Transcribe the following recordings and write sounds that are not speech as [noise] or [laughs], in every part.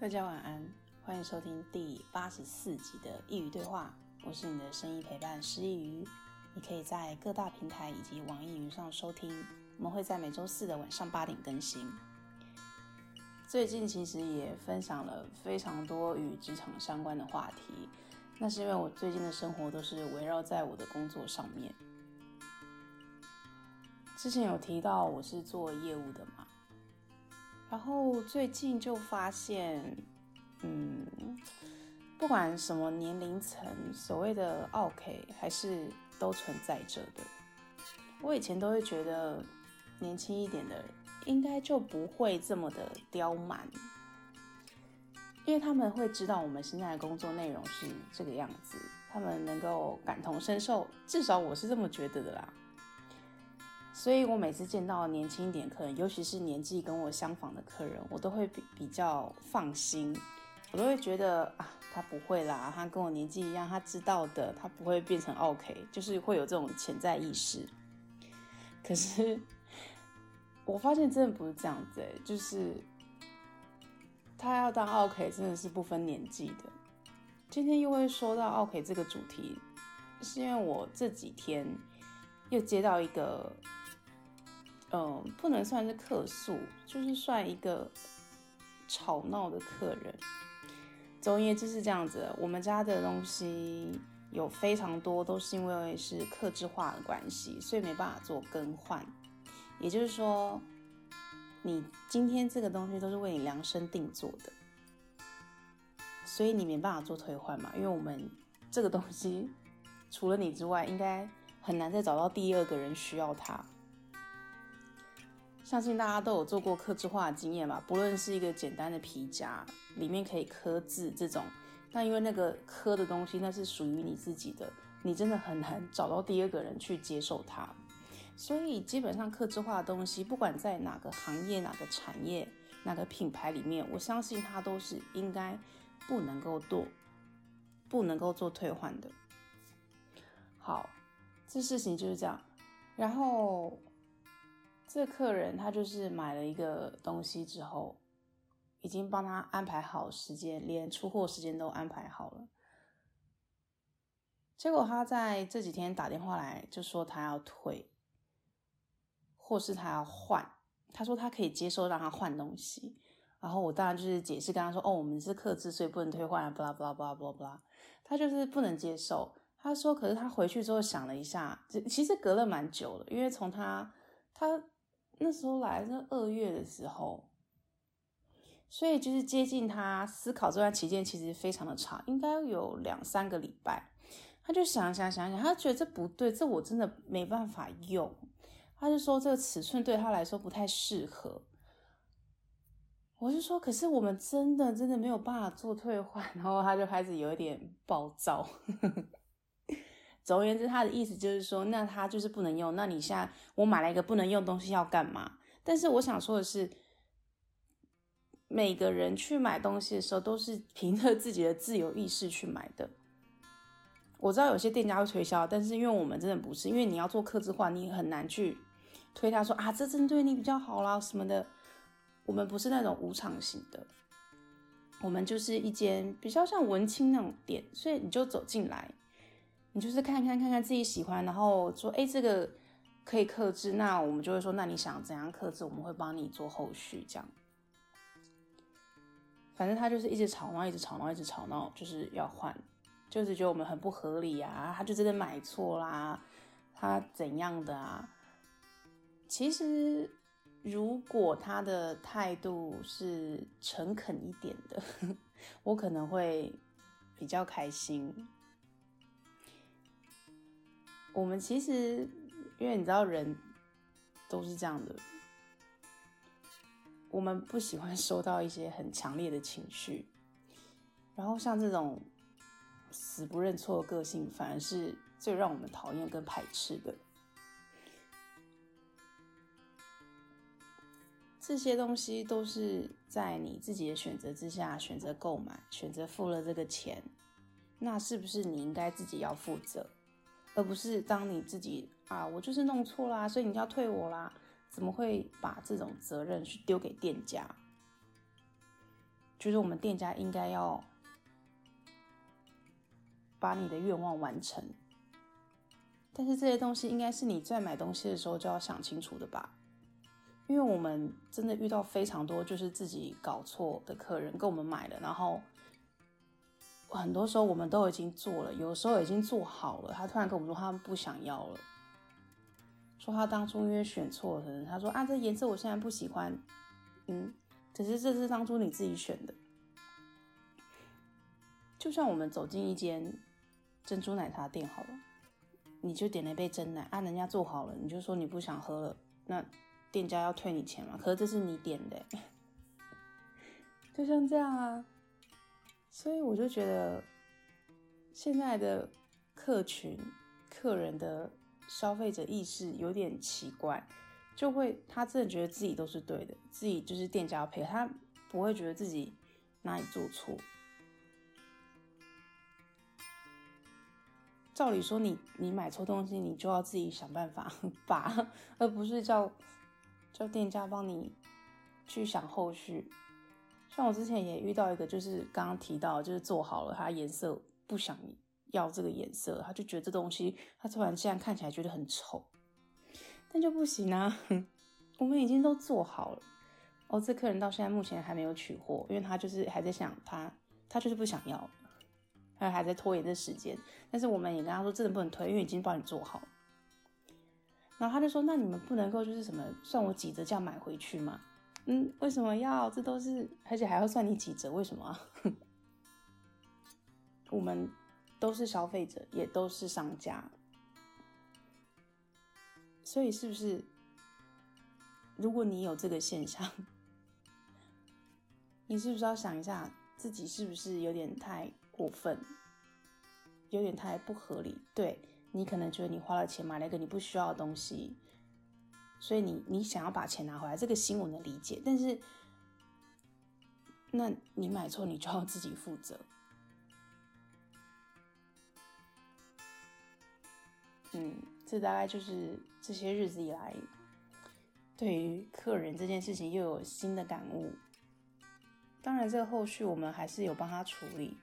大家晚安，欢迎收听第八十四集的佾萮对话。我是你的声音陪伴师佾萮，你可以在各大平台以及网易云上收听。我们会在每周四的晚上八点更新。最近其实也分享了非常多与职场相关的话题，那是因为我最近的生活都是围绕在我的工作上面。之前有提到我是做业务的嘛。然后最近就发现，嗯，不管什么年龄层，所谓的奥客还是都存在着的。我以前都会觉得，年轻一点的应该就不会这么的刁蛮，因为他们会知道我们现在的工作内容是这个样子，他们能够感同身受，至少我是这么觉得的啦。所以我每次见到年轻一点客人，尤其是年纪跟我相仿的客人，我都会比比较放心，我都会觉得啊，他不会啦，他跟我年纪一样，他知道的，他不会变成奥客，就是会有这种潜在意识。可是我发现真的不是这样子欸，就是他要当奥客，真的是不分年纪的。今天又会说到奥客这个主题，是因为我这几天又接到一个。嗯，不能算是客诉，就是算一个吵闹的客人。总而言之是这样子，我们家的东西有非常多，都是因为是客制化的关系，所以没办法做更换。也就是说，你今天这个东西都是为你量身定做的，所以你没办法做退换嘛，因为我们这个东西除了你之外，应该很难再找到第二个人需要它。相信大家都有做过刻制化的经验吧？不论是一个简单的皮夹，里面可以刻字这种，但因为那个刻的东西那是属于你自己的，你真的很难找到第二个人去接受它。所以基本上刻制化的东西，不管在哪个行业、哪个产业、哪个品牌里面，我相信它都是应该不能够做、不能够做退换的。好，这事情就是这样。然后。这客人他就是买了一个东西之后，已经帮他安排好时间，连出货时间都安排好了。结果他在这几天打电话来，就说他要退，或是他要换。他说他可以接受让他换东西，然后我当然就是解释跟他说：“哦，我们是客制，所以不能退换。”巴拉巴拉巴拉巴拉巴拉，他就是不能接受。他说：“可是他回去之后想了一下，其实隔了蛮久了，因为从他他。”那时候来是二月的时候，所以就是接近他思考这段期间，其实非常的长，应该有两三个礼拜。他就想想想想，他觉得这不对，这我真的没办法用。他就说这个尺寸对他来说不太适合。我就说，可是我们真的真的没有办法做退换，然后他就开始有一点暴躁。总而言之，他的意思就是说，那他就是不能用。那你现在我买了一个不能用东西要干嘛？但是我想说的是，每个人去买东西的时候都是凭着自己的自由意识去买的。我知道有些店家会推销，但是因为我们真的不是，因为你要做客制化，你很难去推他说啊，这针对你比较好啦什么的。我们不是那种无偿型的，我们就是一间比较像文青那种店，所以你就走进来。你就是看看看看自己喜欢，然后说，哎，这个可以克制，那我们就会说，那你想怎样克制，我们会帮你做后续这样。反正他就是一直吵闹，一直吵闹，一直吵闹，就是要换，就是觉得我们很不合理啊，他就真的买错啦，他怎样的啊？其实如果他的态度是诚恳一点的，[laughs] 我可能会比较开心。我们其实，因为你知道，人都是这样的，我们不喜欢收到一些很强烈的情绪，然后像这种死不认错的个性，反而是最让我们讨厌跟排斥的。这些东西都是在你自己的选择之下选择购买，选择付了这个钱，那是不是你应该自己要负责？而不是当你自己啊，我就是弄错啦，所以你就要退我啦，怎么会把这种责任去丢给店家？觉得我们店家应该要把你的愿望完成。但是这些东西应该是你在买东西的时候就要想清楚的吧？因为我们真的遇到非常多就是自己搞错的客人跟我们买了，然后很多时候我们都已经做了，有时候已经做好了，他突然跟我们说他们不想要了，说他当初因为选错了，他说啊，这颜色我现在不喜欢，嗯，只是这是当初你自己选的。就像我们走进一间珍珠奶茶店好了。你就点了一杯珍奶啊，人家做好了，你就说你不想喝了，那店家要退你钱嘛？可是这是你点的，[laughs] 就像这样啊。所以我就觉得现在的客群、客人的消费者意识有点奇怪，就会他真的觉得自己都是对的，自己就是店家要赔，他不会觉得自己哪里做错。照理说你，你你买错东西，你就要自己想办法 [laughs] 把，而不是叫叫店家帮你去想后续。像我之前也遇到一个，就是刚刚提到，就是做好了，他颜色不想要这个颜色，他就觉得这东西他突然现在看起来觉得很丑，但就不行啊，[laughs] 我们已经都做好了。哦，这客人到现在目前还没有取货，因为他就是还在想他，他就是不想要。他还在拖延这时间，但是我们也跟他说，真的不能推，因为已经帮你做好。然后他就说：“那你们不能够就是什么算我几折这样买回去吗？”嗯，为什么要？这都是而且还要算你几折？为什么？[laughs] 我们都是消费者，也都是商家，所以是不是？如果你有这个现象，你是不是要想一下自己是不是有点太？过分，有点太不合理。对，你可能觉得你花了钱买了一个你不需要的东西，所以你你想要把钱拿回来，这个心我能理解。但是，那你买错，你就要自己负责。嗯，这大概就是这些日子以来，对于客人这件事情又有新的感悟。当然，这个后续我们还是有帮他处理。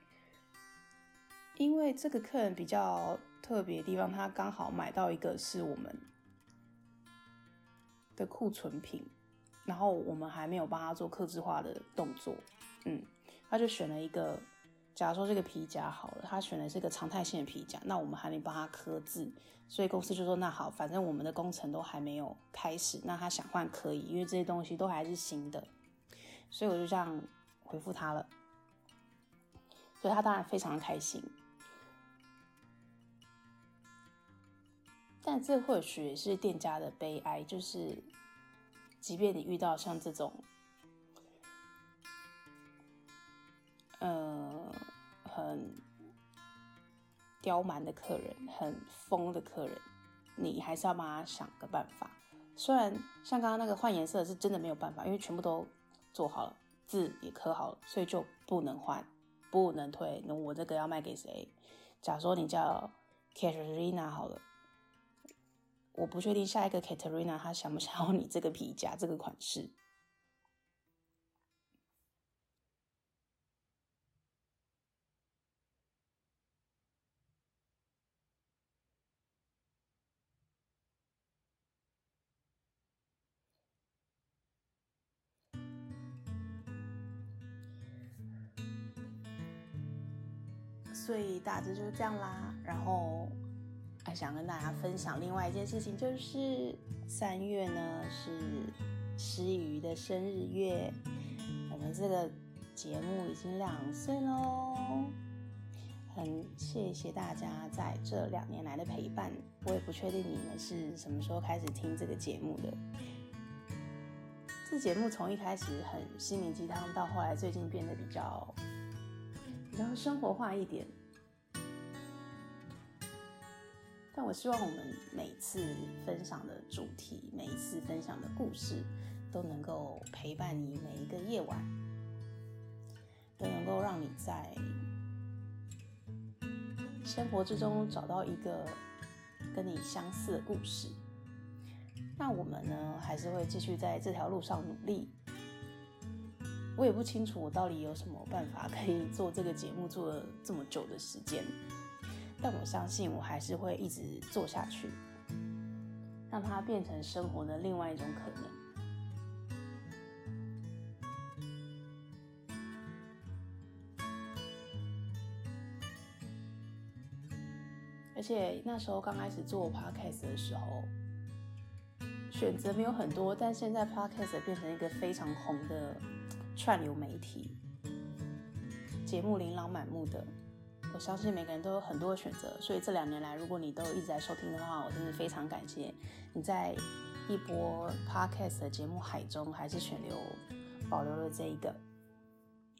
因为这个客人比较特别的地方，他刚好买到一个是我们的库存品，然后我们还没有帮他做客制化的动作，嗯，他就选了一个，假如说这个皮夹好了，他选的是一个常态性的皮夹，那我们还没帮他刻字，所以公司就说那好，反正我们的工程都还没有开始，那他想换可以，因为这些东西都还是新的，所以我就这样回复他了，所以他当然非常开心。但这或许也是店家的悲哀，就是，即便你遇到像这种，呃，很刁蛮的客人，很疯的客人，你还是要帮他想个办法。虽然像刚刚那个换颜色是真的没有办法，因为全部都做好了，字也刻好了，所以就不能换，不能退。那我这个要卖给谁？假如说你叫 Katerina 好了。我不确定下一个 Katerina 她想不想要你这个皮夹这个款式，所以大致就是这样啦，然后。还想跟大家分享另外一件事情，就是三月呢是诗瑜的生日月，我们这个节目已经两岁喽，很谢谢大家在这两年来的陪伴。我也不确定你们是什么时候开始听这个节目的。这节目从一开始很心灵鸡汤，到后来最近变得比较比较生活化一点。但我希望我们每次分享的主题，每一次分享的故事，都能够陪伴你每一个夜晚，都能够让你在生活之中找到一个跟你相似的故事。那我们呢，还是会继续在这条路上努力。我也不清楚我到底有什么办法可以做这个节目做了这么久的时间，但我相信我还是会一直做下去，让它变成生活的另外一种可能。而且那时候刚开始做 podcast 的时候，选择没有很多，但现在 podcast 变成一个非常红的串流媒体，节目琳琅满目的，我相信每个人都有很多的选择。所以这两年来，如果你都一直在收听的话，我真的非常感谢你在一波 podcast 的节目海中，还是选留保留了这一个，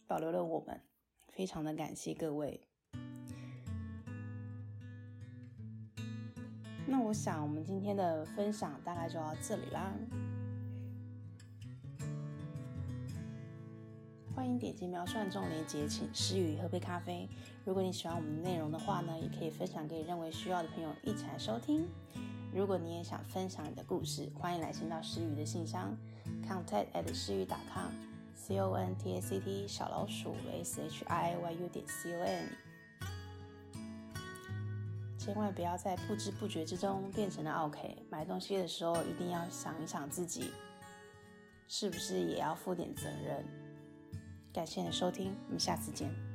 保留了我们，非常的感谢各位。那我想，我们今天的分享大概就到这里啦。欢迎点击描述中连接，请师佾喝杯咖啡。如果你喜欢我们的内容的话呢，也可以分享给认为需要的朋友一起来收听。如果你也想分享你的故事，欢迎来信到师佾的信箱，contact at 师佾 .com，c o n t a c t 小老鼠 s h i y u 点 c o m。千万不要在不知不觉之中变成了 OK。买东西的时候一定要想一想自己，是不是也要负点责任？感谢你的收听，我们下次见。